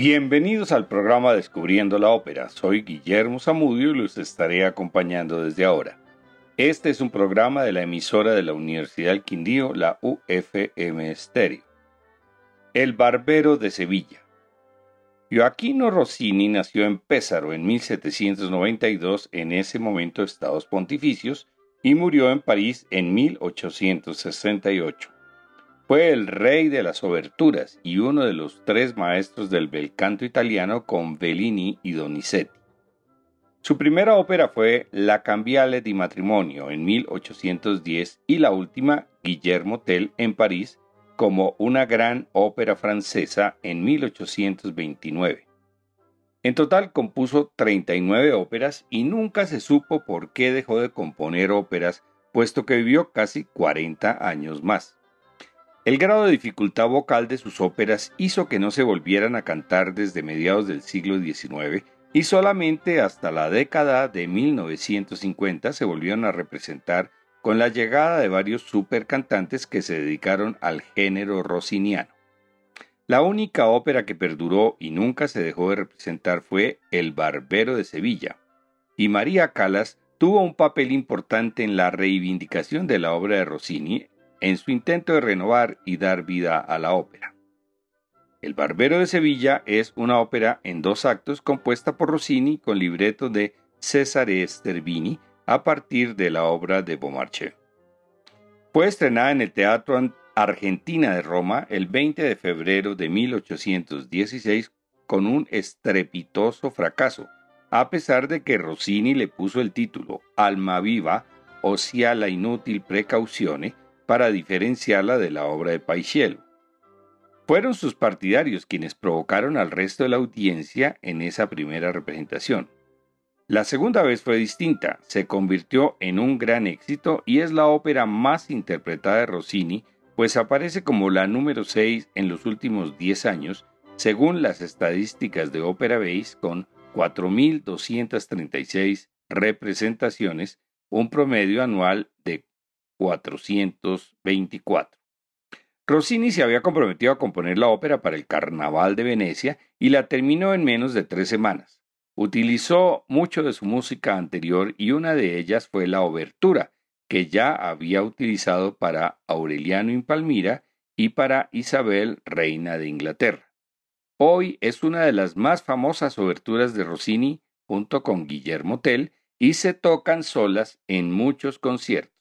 Bienvenidos al programa Descubriendo la Ópera. Soy Guillermo Zamudio y los estaré acompañando desde ahora. Este es un programa de la emisora de la Universidad del Quindío, la UFM Stereo. El Barbero de Sevilla. Joaquino Rossini nació en Pésaro en 1792, en ese momento Estados Pontificios, y murió en París en 1868. Fue el rey de las oberturas y uno de los tres maestros del bel canto italiano con Bellini y Donizetti. Su primera ópera fue La Cambiale di Matrimonio en 1810 y la última, Guillermo Tell en París, como una gran ópera francesa en 1829. En total compuso 39 óperas y nunca se supo por qué dejó de componer óperas, puesto que vivió casi 40 años más. El grado de dificultad vocal de sus óperas hizo que no se volvieran a cantar desde mediados del siglo XIX y solamente hasta la década de 1950 se volvieron a representar con la llegada de varios supercantantes que se dedicaron al género rossiniano. La única ópera que perduró y nunca se dejó de representar fue El Barbero de Sevilla, y María Calas tuvo un papel importante en la reivindicación de la obra de Rossini en su intento de renovar y dar vida a la ópera. El Barbero de Sevilla es una ópera en dos actos compuesta por Rossini con libreto de Cesare Estervini... a partir de la obra de Beaumarchais. Fue estrenada en el Teatro Argentina de Roma el 20 de febrero de 1816 con un estrepitoso fracaso, a pesar de que Rossini le puso el título Alma viva o sea la inútil precaución para diferenciarla de la obra de Paisiello. Fueron sus partidarios quienes provocaron al resto de la audiencia en esa primera representación. La segunda vez fue distinta, se convirtió en un gran éxito y es la ópera más interpretada de Rossini, pues aparece como la número 6 en los últimos 10 años, según las estadísticas de Opera Base, con 4.236 representaciones, un promedio anual de 424. Rossini se había comprometido a componer la ópera para el Carnaval de Venecia y la terminó en menos de tres semanas. Utilizó mucho de su música anterior y una de ellas fue la obertura, que ya había utilizado para Aureliano en Palmira y para Isabel, reina de Inglaterra. Hoy es una de las más famosas oberturas de Rossini junto con Guillermo Tell y se tocan solas en muchos conciertos.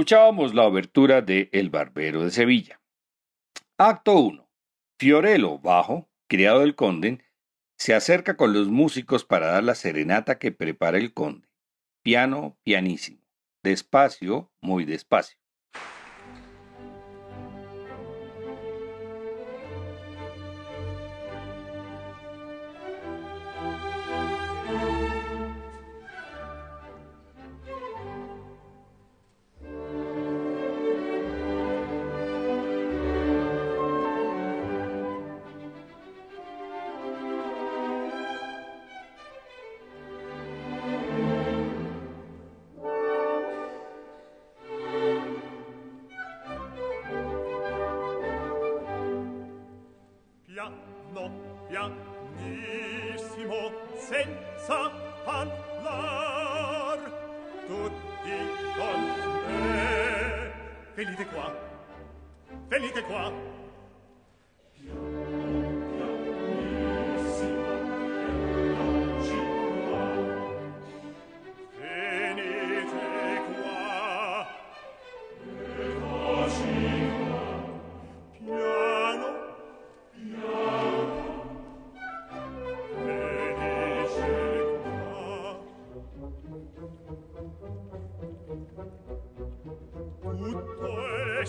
Escuchábamos la obertura de El Barbero de Sevilla. Acto 1. Fiorello, bajo, criado del conde, se acerca con los músicos para dar la serenata que prepara el conde. Piano, pianísimo. Despacio, muy despacio.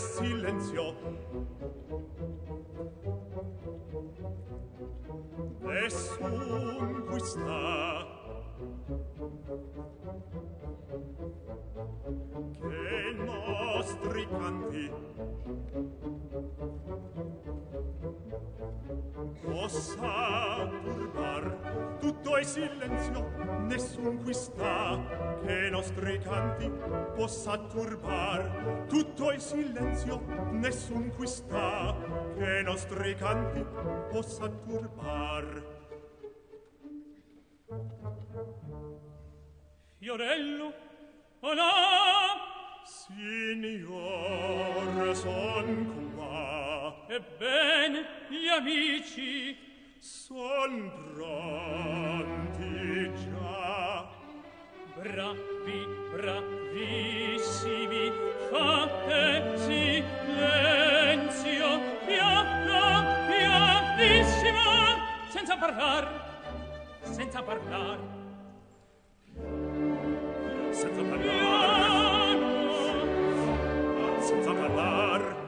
silenzio Nessun qui sta Che nostri canti Possa silenzio nessun qui sta e nostri canti possa turbar tutto il silenzio nessun qui sta e nostri canti possa turbar Fiorello hola signor son qua e ben gli amici son pronti già bravi bravissimi fate silenzio piano pianissimo senza parlar senza parlar senza parlar piano senza parlar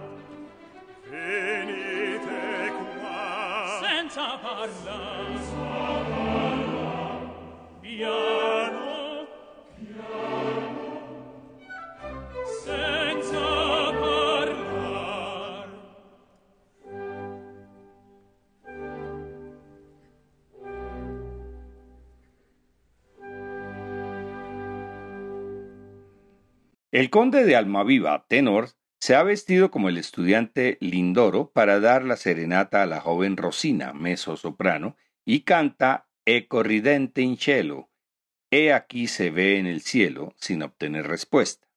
El conde de Almaviva, tenor, se ha vestido como el estudiante Lindoro para dar la serenata a la joven Rosina, meso soprano, y canta E corridente in cielo. He aquí se ve en el cielo sin obtener respuesta.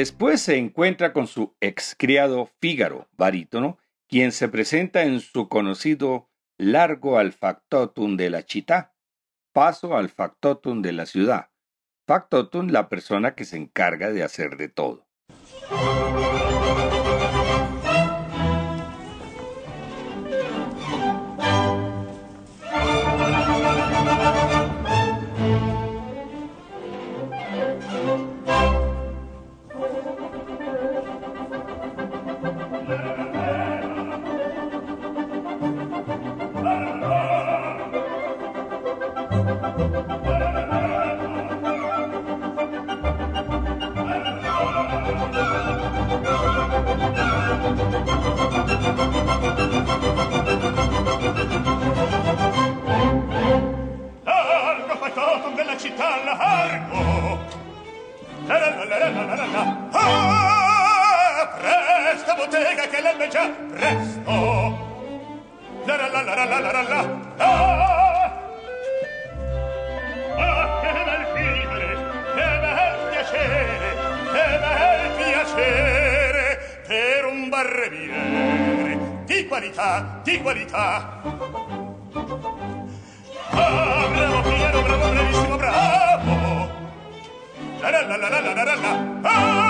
Después se encuentra con su ex criado Fígaro, barítono, quien se presenta en su conocido largo al factotum de la chita, paso al factotum de la ciudad. Factotum, la persona que se encarga de hacer de todo. che lemme già presto. La, la, la, la, la, la, la, la! Ah, che bel fibre! Che bel piacere! Che bel piacere per un barbier di qualità, di qualità! Ah, bravo, piano, bravo, brevissimo, bravo! La, la, la, la, la, la, la, la!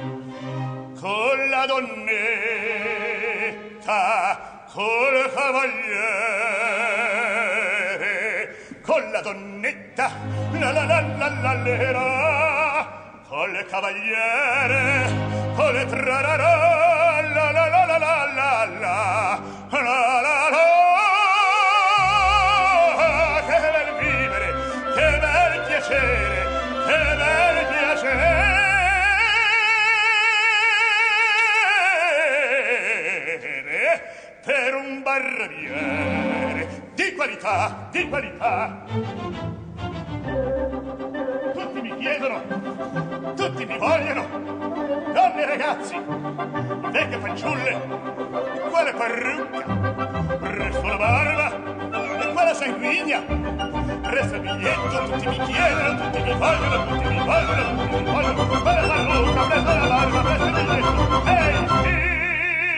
con la donnetta, col cavaliere, con la donnetta, la la la la la la col cavaliere, col tra la la la la la la la la la la la barbiere di qualità, di qualità. Tutti mi chiedono, tutti mi vogliono, donne e ragazzi, vecchie fanciulle, quale parrucca, presso la barba, e quale sanguigna, presso il biglietto, tutti mi chiedono, tutti mi vogliono, tutti mi vogliono, tutti mi vogliono, quale parrucca, presto la barba, presto il biglietto, ehi, hey,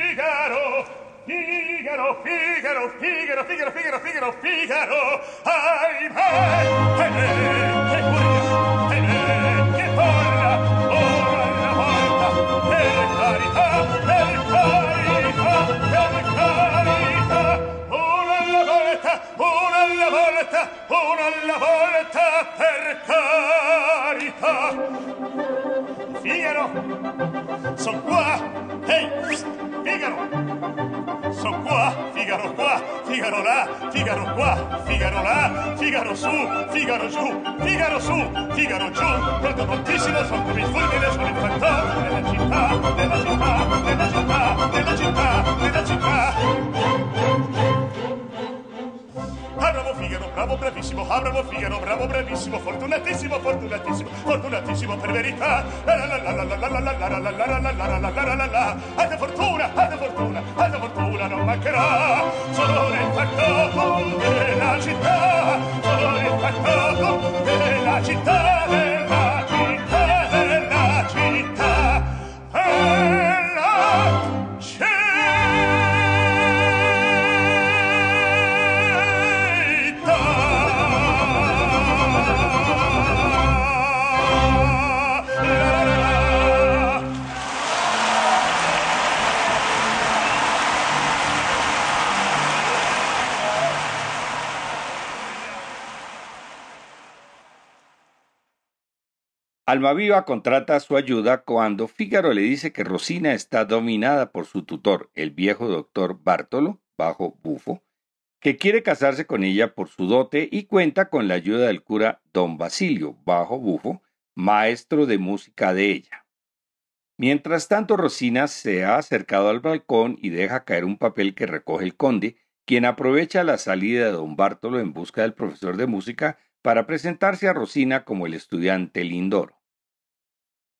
Figaro, Figaro. Figaro, Figaro, Figaro, Figaro, Figaro, Figaro, Figaro! Ahimè! Temente purgat, temente forna, una alla volta, per carità, per carità, per carità! Una alla volta, una alla volta, una alla volta, per carità! Figaro! Son qua! Ehi! Figaro! Figaro! Lorenzo qua, Figaro qua, Figaro là, Figaro qua, Figaro là, Figaro su, Figaro giù, Figaro su, Figaro giù, perdonottissimo sono come il fulmine, sono il fantasma della città, della città, della città, della città, della città. Ah, bravo Figaro, bravo bravissimo, ah, bravo bravo bravissimo, fortunatissimo, fortunatissimo, fortunatissimo per verità. La la la la la la la fortuna, la fortuna, fortuna non mancherà. Solo nel fattato della città, solo nel fattato della città Almaviva contrata su ayuda cuando Fígaro le dice que Rosina está dominada por su tutor, el viejo doctor Bartolo, bajo bufo, que quiere casarse con ella por su dote y cuenta con la ayuda del cura don Basilio, bajo bufo, maestro de música de ella. Mientras tanto, Rosina se ha acercado al balcón y deja caer un papel que recoge el conde, quien aprovecha la salida de don Bartolo en busca del profesor de música para presentarse a Rosina como el estudiante Lindoro.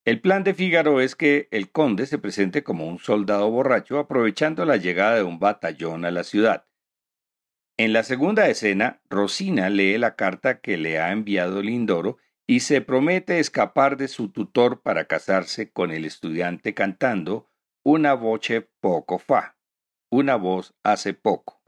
El plan de Fígaro es que el conde se presente como un soldado borracho aprovechando la llegada de un batallón a la ciudad. En la segunda escena, Rosina lee la carta que le ha enviado Lindoro y se promete escapar de su tutor para casarse con el estudiante cantando una voce poco fa, una voz hace poco.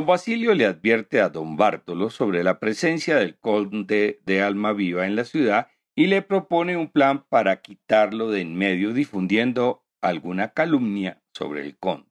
Don Basilio le advierte a don Bartolo sobre la presencia del conde de Alma Viva en la ciudad y le propone un plan para quitarlo de en medio difundiendo alguna calumnia sobre el conde.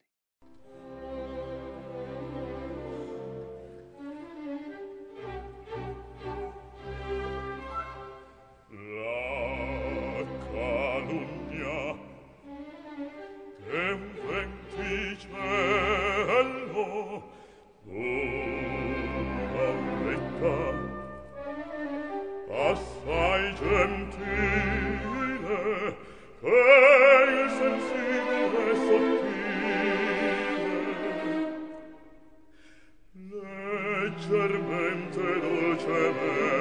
darbem te docebe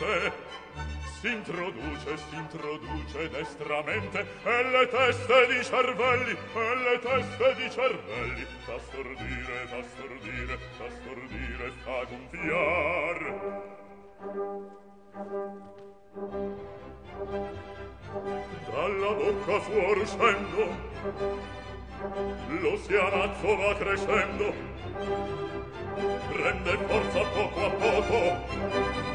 mente S'introduce, s'introduce destramente E le teste di cervelli, e le teste di cervelli Fa stordire, fa stordire, fa stordire, fa gonfiar Dalla bocca fuor scendo Lo si va crescendo Prende forza poco a poco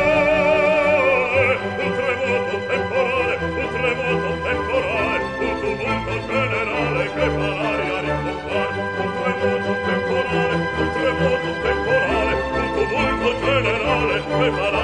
Preparare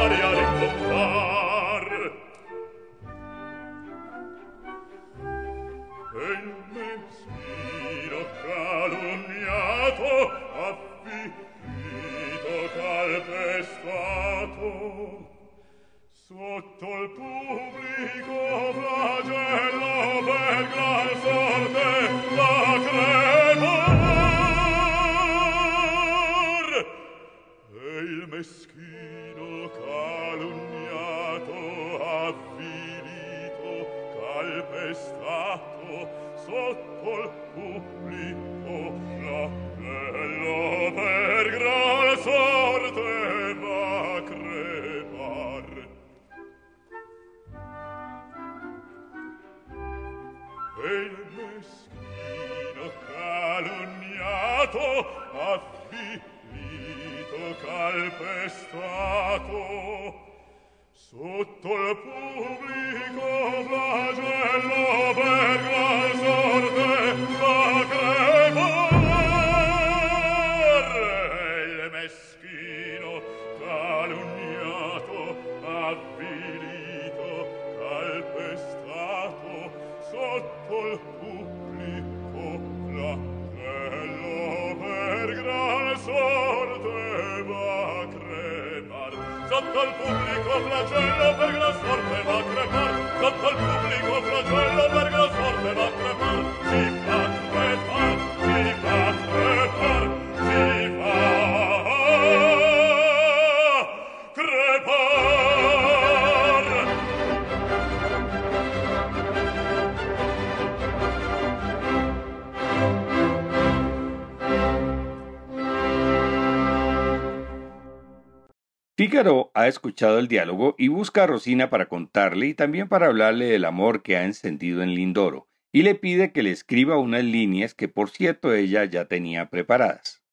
Fígaro ha escuchado el diálogo y busca a Rosina para contarle y también para hablarle del amor que ha encendido en Lindoro, y le pide que le escriba unas líneas que por cierto ella ya tenía preparadas.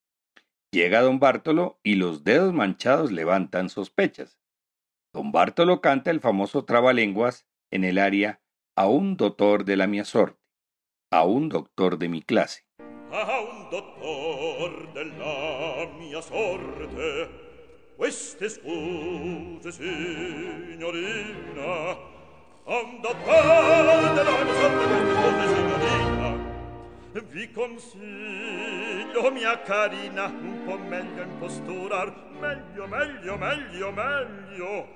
Llega don Bartolo y los dedos manchados levantan sospechas. Don Bartolo canta el famoso trabalenguas en el área a un doctor de la mia sorte, a un doctor de mi clase. A un doctor de la mia sorte queste scuse, signorina, ando a della mia sorte queste scuse, signorina. Vi consiglio, mia carina, un po' meglio imposturar, meglio, meglio, meglio, meglio.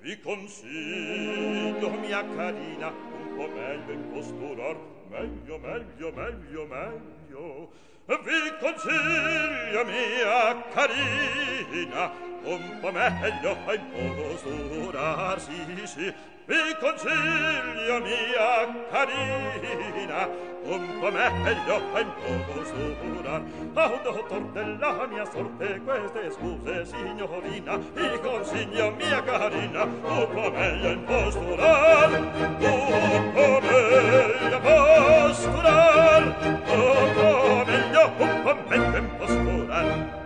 Vi consiglio, mia carina, un po' meglio imposturar, meglio, meglio, meglio, meglio. meglio vi consiglio mia carina un po' meglio ai posurarsi sì vi consiglio mia carina un po' meglio ai posurar a un dottor della mia sorte queste scuse signorina vi consiglio mia carina un po' meglio ai posurar un po' meglio ai posurar un po' meglio un po' meno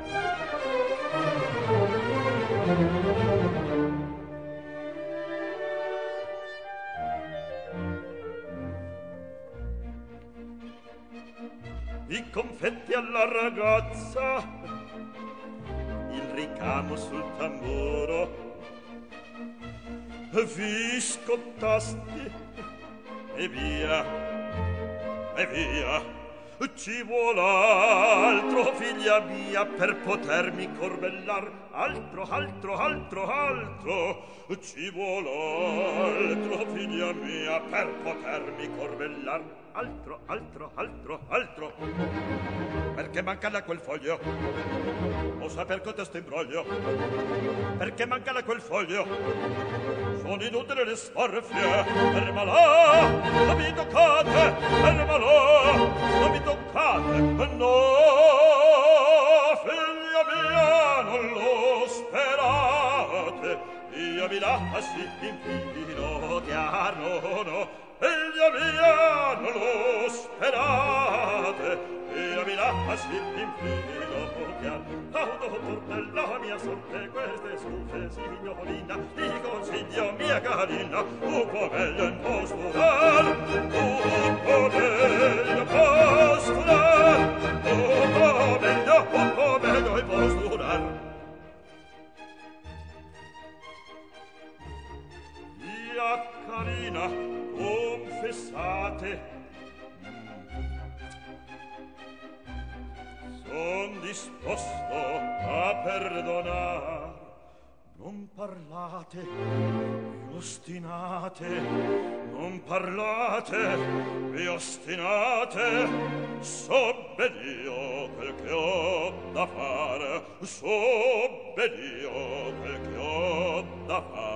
I confetti alla ragazza, il ricamo sul tamburo, vi scottasti, e via. E via, ci vuol altro figlia mia per potermi corbellar altro altro altro altro ci vuol altro figlia mia per potermi corbellar altro altro altro altro perché manca la quel foglio o sa per cotesto imbroglio perché manca la quel foglio Sono inutile le sporfie, fermalò, non mi toccate, fermalò, non mi toccate, no, figlia mia, non lo sperate, io mi lascio in vino, chiaro, no, figlia mia, non lo sperate, io mi lascio in vino mia Oh, dottor, bella mia sorte Queste scuse, signorina Ti consiglio, mia carina Un po' meglio in postural Un po' meglio in postural Un po' meglio, un po' meglio in postural Mia Mia carina, confessate son disposto a perdonar non parlate ostinate non parlate vi ostinate so bello quel che ho da fare so bello quel che ho da fare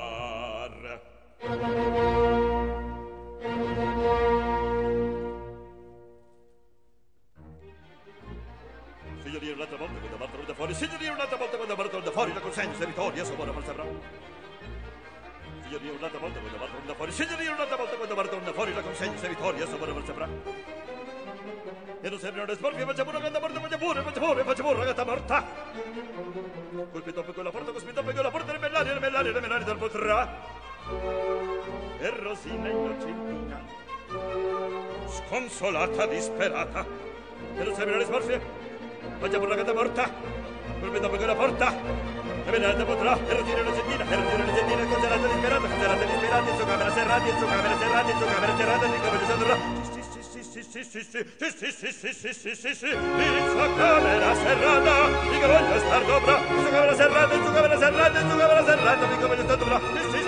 Thank you. fuori, si un'altra volta quando avrò tornato fuori da consenso vittoria, so buona forza bravo. un'altra volta quando avrò tornato fuori, si dirì un'altra volta quando avrò tornato fuori da consenso e vittoria, so buona forza bravo. E non sembra una sporca, faccia pure, quando morta, faccia pure, faccia pure, faccia pure, morta. Colpi dopo quella porta, cospi dopo quella porta, remellare, remellare, remellare dal potrà. E Rosina innocentina, sconsolata, disperata. E non sembra una sporca, faccia pure, ragazza morta. Vuelve tampoco la porta. La pedalata potrà, e ritira la sentina, e ritira la sentina, canzellata disperata, canzellata disperata, in sua camera serrata, in sua camera serrata, in sua camera serrata, di come disastrerà. Sì, sì, sì, sì, sì, sì, sì, sì, sì, sì, sì, sì, in sua camera serrata, di che voglio star dobra, in sua camera serrata, in sua camera serrata, in sua camera serrata, di come disastrerà. Sì, sì,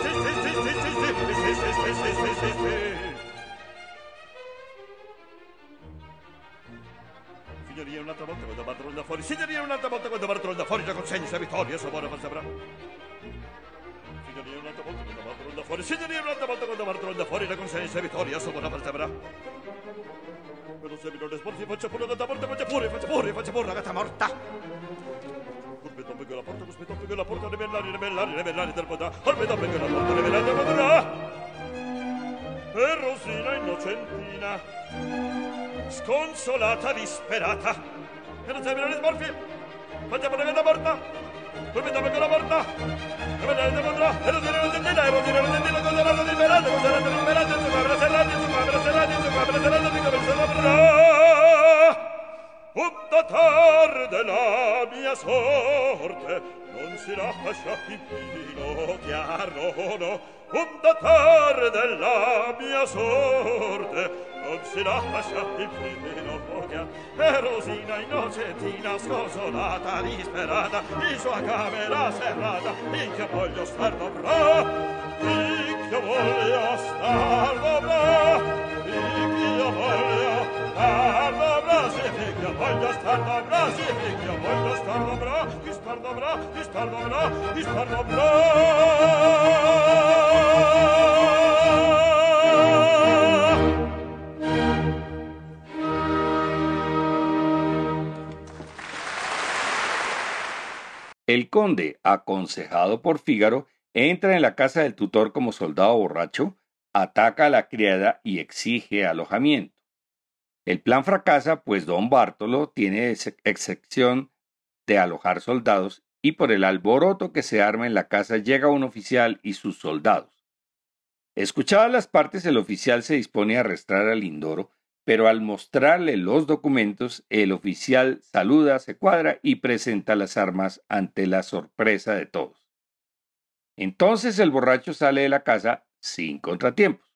un'altra volta quando batteranno da fuori. Signorina, un'altra volta quando batteranno da fuori. vittoria, se vuole, passa un'altra volta quando batteranno da fuori. vittoria, se vuole, Però se mi non esporti, faccia pure la morta, faccia pure, faccia pure, faccia pure, ragazza morta. Corpi dopo che la porta, corpi dopo che la porta, rivellare, rivellare, rivellare, del potà. Corpi dopo che la porta, rivellare, del potà. E Rosina innocentina. Rosina sconsolata, disperata. E non sai venire smorfi? Quanto è per la mia morta? Come dopo che la morta? E non sai venire E non sai venire da morta? E non sai venire da morta? Cosa l'hanno liberato? Cosa l'hanno liberato? Insomma, braserati, insomma, braserati, insomma, braserati, insomma, braserati, insomma, braserati, insomma, braserati, insomma, braserati, insomma, braserati, insomma, braserati, insomma, braserati, insomma, braserati, contatar della mia sorte non si lascia il primo voglia e rosina innocentina scosolata disperata in sua camera serrata in che voglio star dobra in che voglio star dobra in che voglio star dobra si in che voglio star dobra che voglio star dobra chi star dobra chi star dobra chi star dobra star dobra El conde, aconsejado por Fígaro, entra en la casa del tutor como soldado borracho, ataca a la criada y exige alojamiento. El plan fracasa, pues don Bartolo tiene excepción de alojar soldados y por el alboroto que se arma en la casa llega un oficial y sus soldados. Escuchadas las partes, el oficial se dispone a arrestar a Lindoro, pero al mostrarle los documentos, el oficial saluda, se cuadra y presenta las armas ante la sorpresa de todos. Entonces el borracho sale de la casa sin contratiempos.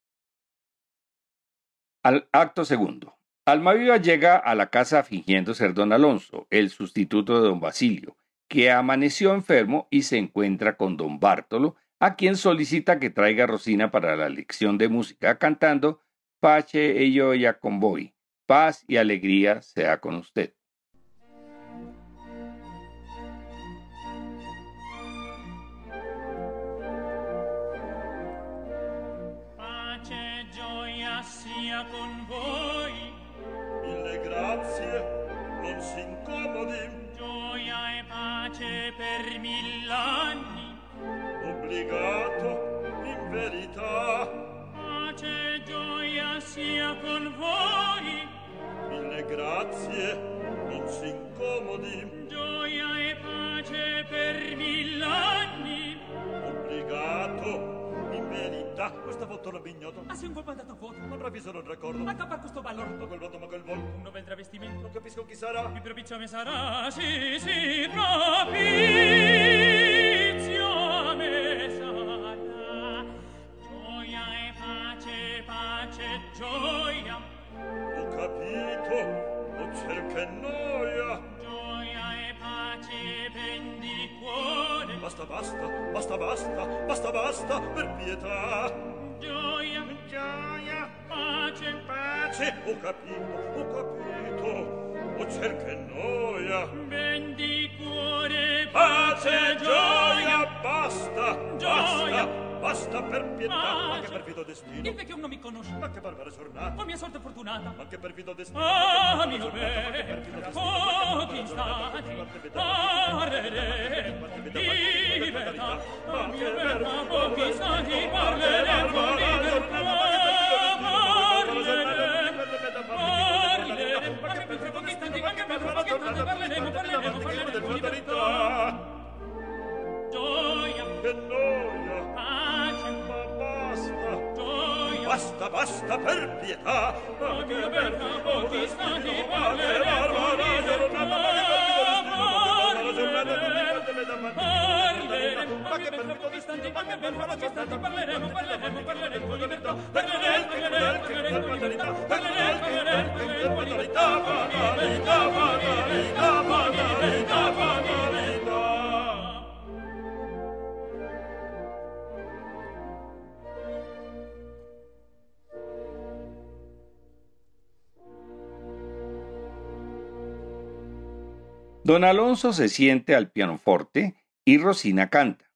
Al acto segundo. Almaviva llega a la casa fingiendo ser don Alonso, el sustituto de don Basilio, que amaneció enfermo y se encuentra con don Bartolo a quien solicita que traiga a Rosina para la lección de música, cantando Pache ello ya convoy, paz y alegría sea con usted. obbligato in verità pace e gioia sia con voi mille grazie non si incomodi gioia e pace per mill'anni obbligato verità. Questa foto l'ha bignato. Ma ah, sei un colpo andato a foto. Ma bravi sono il raccordo. Ma capa questo ballo. Ma quel voto, ma quel volo. Un nuovo travestimento. Non capisco chi sarà. Il propizio mi sarà. Sì, sì, propizio e pace, pace, Ho capito, noia. e pace, cuore. Basta, basta, basta, basta, basta, per pietà. pace, pace. ho capito, ho capito. O cerche noia, pace, gioia, basta, basta, ah. che non mi conosce. Ma che barbara giornata! Oh, mia sorte fortunata! Ma che perfido destino! Ah, mio beccato, pochi stati, parlere con libertà. A mio beccato, pochi stati, parlere con libertà. Petro, ma che tante parleremo, parleremo, parleremo di libertà. Gioia, che noia, pace, ma basta, basta, basta, per pietà, ma che aberta, pochi stati, ma che barbarate, una maledetta. Don Alonso se siente al pianoforte y Rosina canta,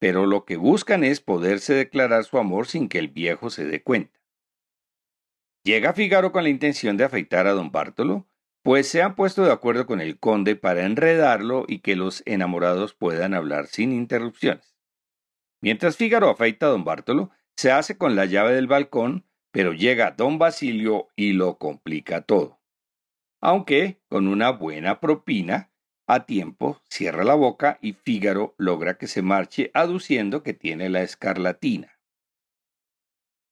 pero lo que buscan es poderse declarar su amor sin que el viejo se dé cuenta. Llega Figaro con la intención de afeitar a don Bartolo, pues se han puesto de acuerdo con el conde para enredarlo y que los enamorados puedan hablar sin interrupciones. Mientras Fígaro afeita a don Bartolo, se hace con la llave del balcón, pero llega don Basilio y lo complica todo. Aunque, con una buena propina, a tiempo, cierra la boca y Fígaro logra que se marche aduciendo que tiene la escarlatina.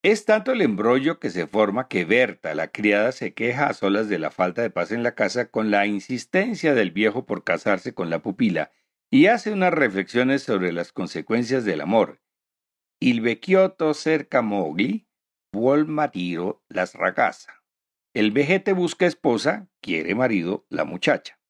Es tanto el embrollo que se forma que Berta, la criada, se queja a solas de la falta de paz en la casa con la insistencia del viejo por casarse con la pupila y hace unas reflexiones sobre las consecuencias del amor. Il cerca mogli, vuol matiro las ragaza. El vejete busca esposa, quiere marido, la muchacha.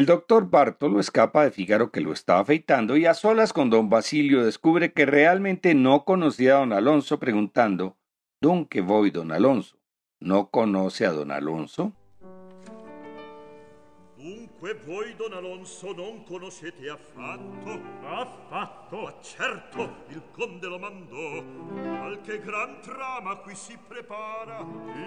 El doctor Bartolo escapa de Fígaro que lo está afeitando y a solas con don Basilio descubre que realmente no conocía a don Alonso preguntando, ¿Dónde voy, don Alonso? ¿No conoce a don Alonso? Dunque voi, don Alonso, non conoscete affatto, affatto, ma certo, il conde lo mandò, qualche gran trama qui si prepara.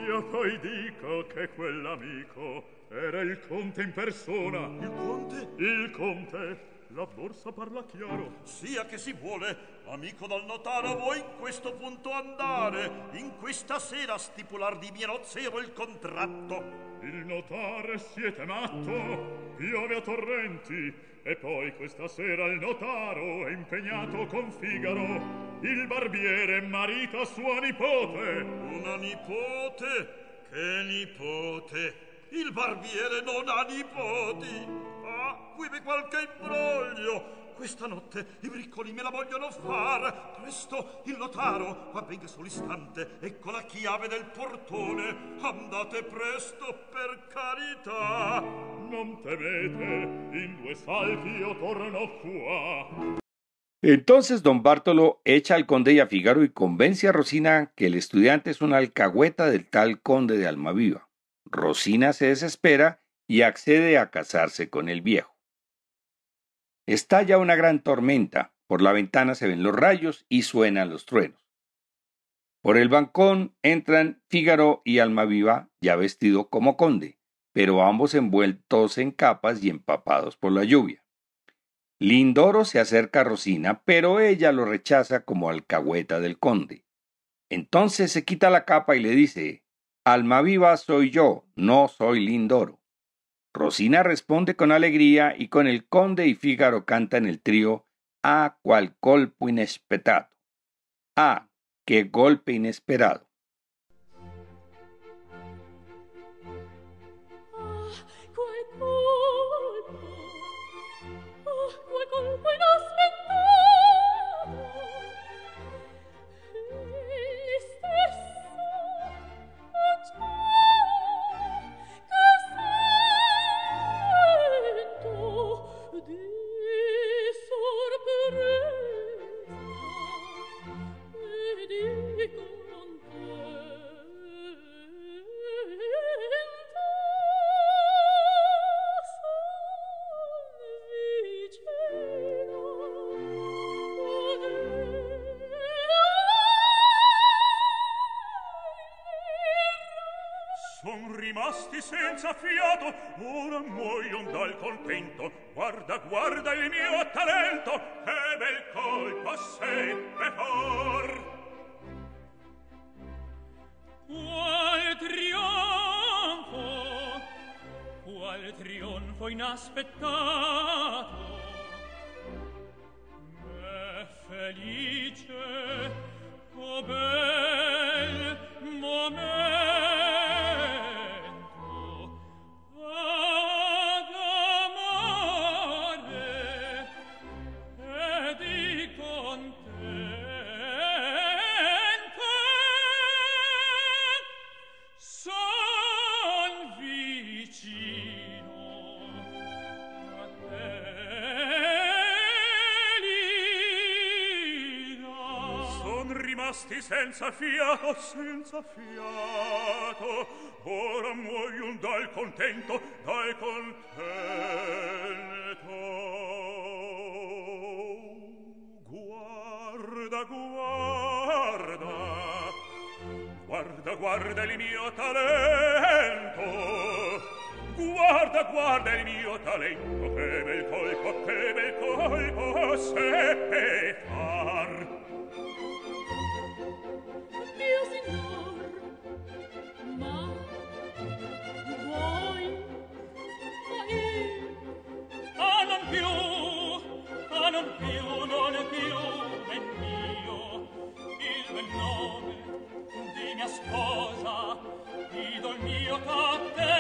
Io poi dico che quell'amico era il conte in persona. Il conte? Il conte. La borsa parla chiaro. Sia che si vuole, amico dal notaro vuoi in questo punto andare, in questa sera stipular di Mirozzero il contratto. Il notare siete matto, piove a torrenti, e poi questa sera il notaro è impegnato con Figaro, il barbiere è marito a sua nipote. Una nipote? Che nipote? il barbiere non ha nipoti. Ah, qui qualche imbroglio. Questa notte i briccoli me la vogliono far. Presto il notaro avvenga sull'istante. Ecco la chiave del portone. Andate presto per carità. Non temete, in due salti io torno qua. Entonces don Bartolo echa al conde y a Figaro y convence a Rosina que el estudiante es una alcahueta del tal conde de Almaviva. Rosina se desespera y accede a casarse con el viejo. Estalla una gran tormenta, por la ventana se ven los rayos y suenan los truenos. Por el balcón entran Fígaro y Almaviva, ya vestido como conde, pero ambos envueltos en capas y empapados por la lluvia. Lindoro se acerca a Rosina, pero ella lo rechaza como alcahueta del conde. Entonces se quita la capa y le dice Alma viva soy yo, no soy Lindoro. Rosina responde con alegría y con el conde y Fígaro canta en el trío ¡Ah, cual golpe inesperado! ¡Ah, qué golpe inesperado. dice o oh, senza fiato, senza fiato, ora muoio un dal contento, dal contento. Guarda, guarda, guarda, guarda il mio talento, Guarda, guarda il mio talento, che bel colpo, che bel colpo, seppe, sposa, vido il mio cappello.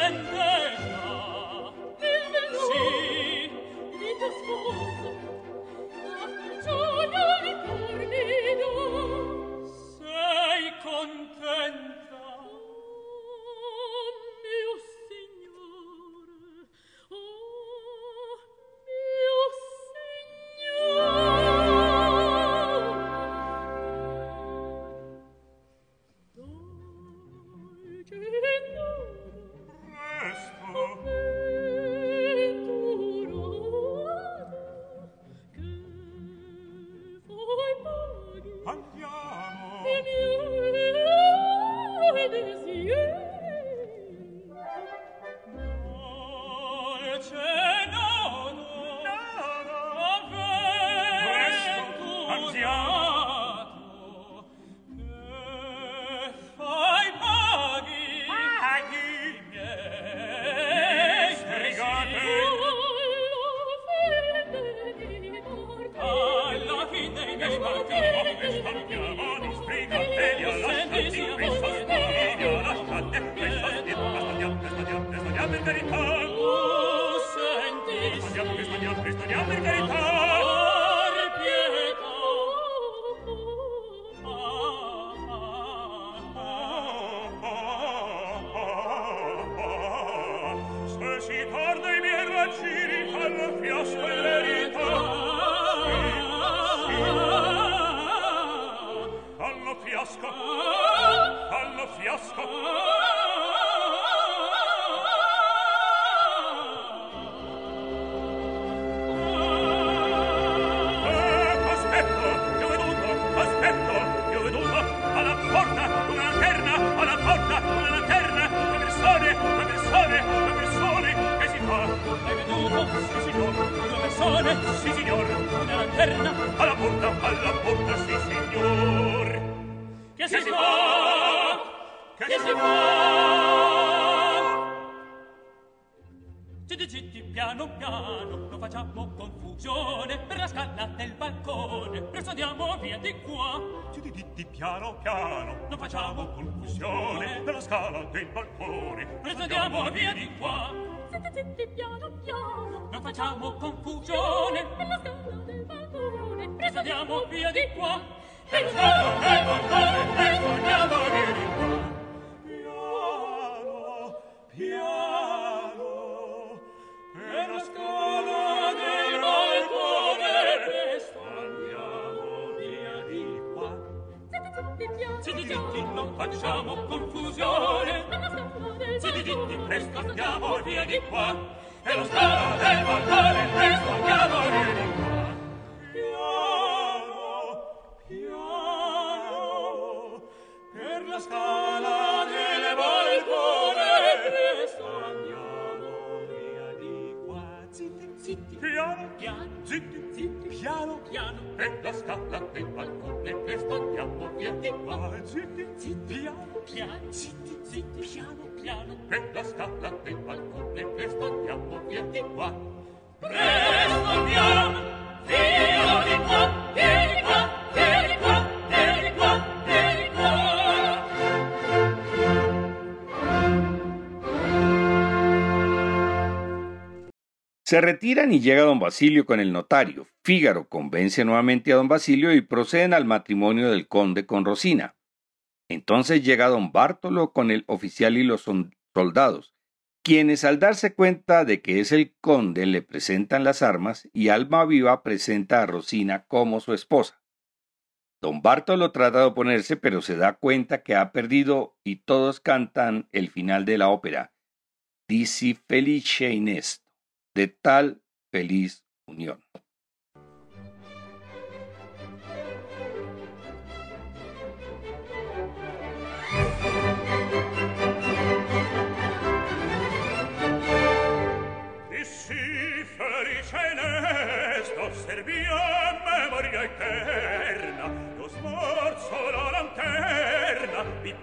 scala del balcone, presa andiamo via di qua. Senti, senti, piano, piano, non facciamo confusione, per la scala del balcone, presa andiamo via di qua. E il volto, e il volto, e torniamo via di qua. Piano, piano, Facciamo confusione, per la scala presto, andiamo via di qua, e lo scala del mortale presto, andiamo via di qua. per la scala andiamo via di qua, zitti, zitti, piano, piano, zitti. piano piano è la scala del balcone e sbagliamo via di qua ah, zitti zitti piano piano zitti zitti piano piano è la scala del balcone e sbagliamo via di qua presto andiamo via via Se retiran y llega don Basilio con el notario. Fígaro convence nuevamente a don Basilio y proceden al matrimonio del conde con Rosina. Entonces llega don Bartolo con el oficial y los soldados, quienes al darse cuenta de que es el conde le presentan las armas y Alma Viva presenta a Rosina como su esposa. Don Bartolo trata de oponerse pero se da cuenta que ha perdido y todos cantan el final de la ópera. Dici felice de tal feliz unión. servia memoria eterna, lo sforzo la lanterna, di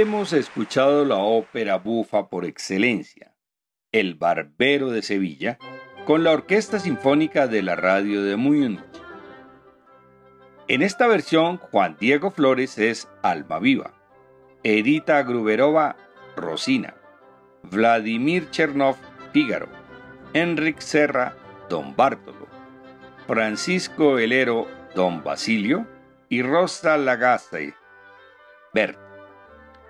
Hemos escuchado la ópera bufa por excelencia, El Barbero de Sevilla, con la Orquesta Sinfónica de la Radio de Múnich. En esta versión, Juan Diego Flores es Alma Viva, Edita Gruberova, Rosina, Vladimir Chernov, Fígaro, Enric Serra, Don Bartolo, Francisco Elero, Don Basilio y Rosa Lagaste, Bert.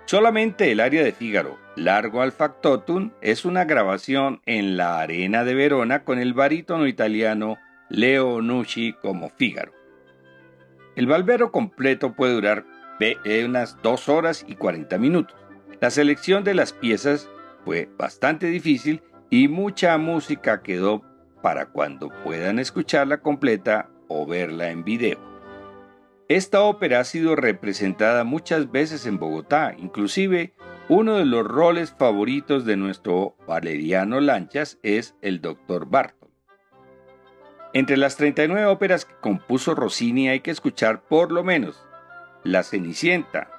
Solamente el área de Fígaro, largo al factotum, es una grabación en la Arena de Verona con el barítono italiano Leo Nucci como Fígaro. El balbero completo puede durar eh, unas 2 horas y 40 minutos. La selección de las piezas fue bastante difícil y mucha música quedó para cuando puedan escucharla completa o verla en video. Esta ópera ha sido representada muchas veces en Bogotá, inclusive uno de los roles favoritos de nuestro Valeriano Lanchas es el Doctor Barton. Entre las 39 óperas que compuso Rossini hay que escuchar por lo menos La Cenicienta,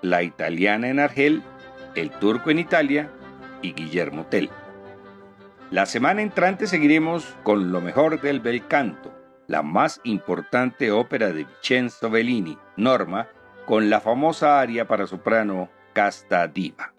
La Italiana en Argel, El Turco en Italia y Guillermo Tell. La semana entrante seguiremos con lo mejor del bel canto la más importante ópera de Vincenzo Bellini, Norma, con la famosa aria para soprano Casta Diva.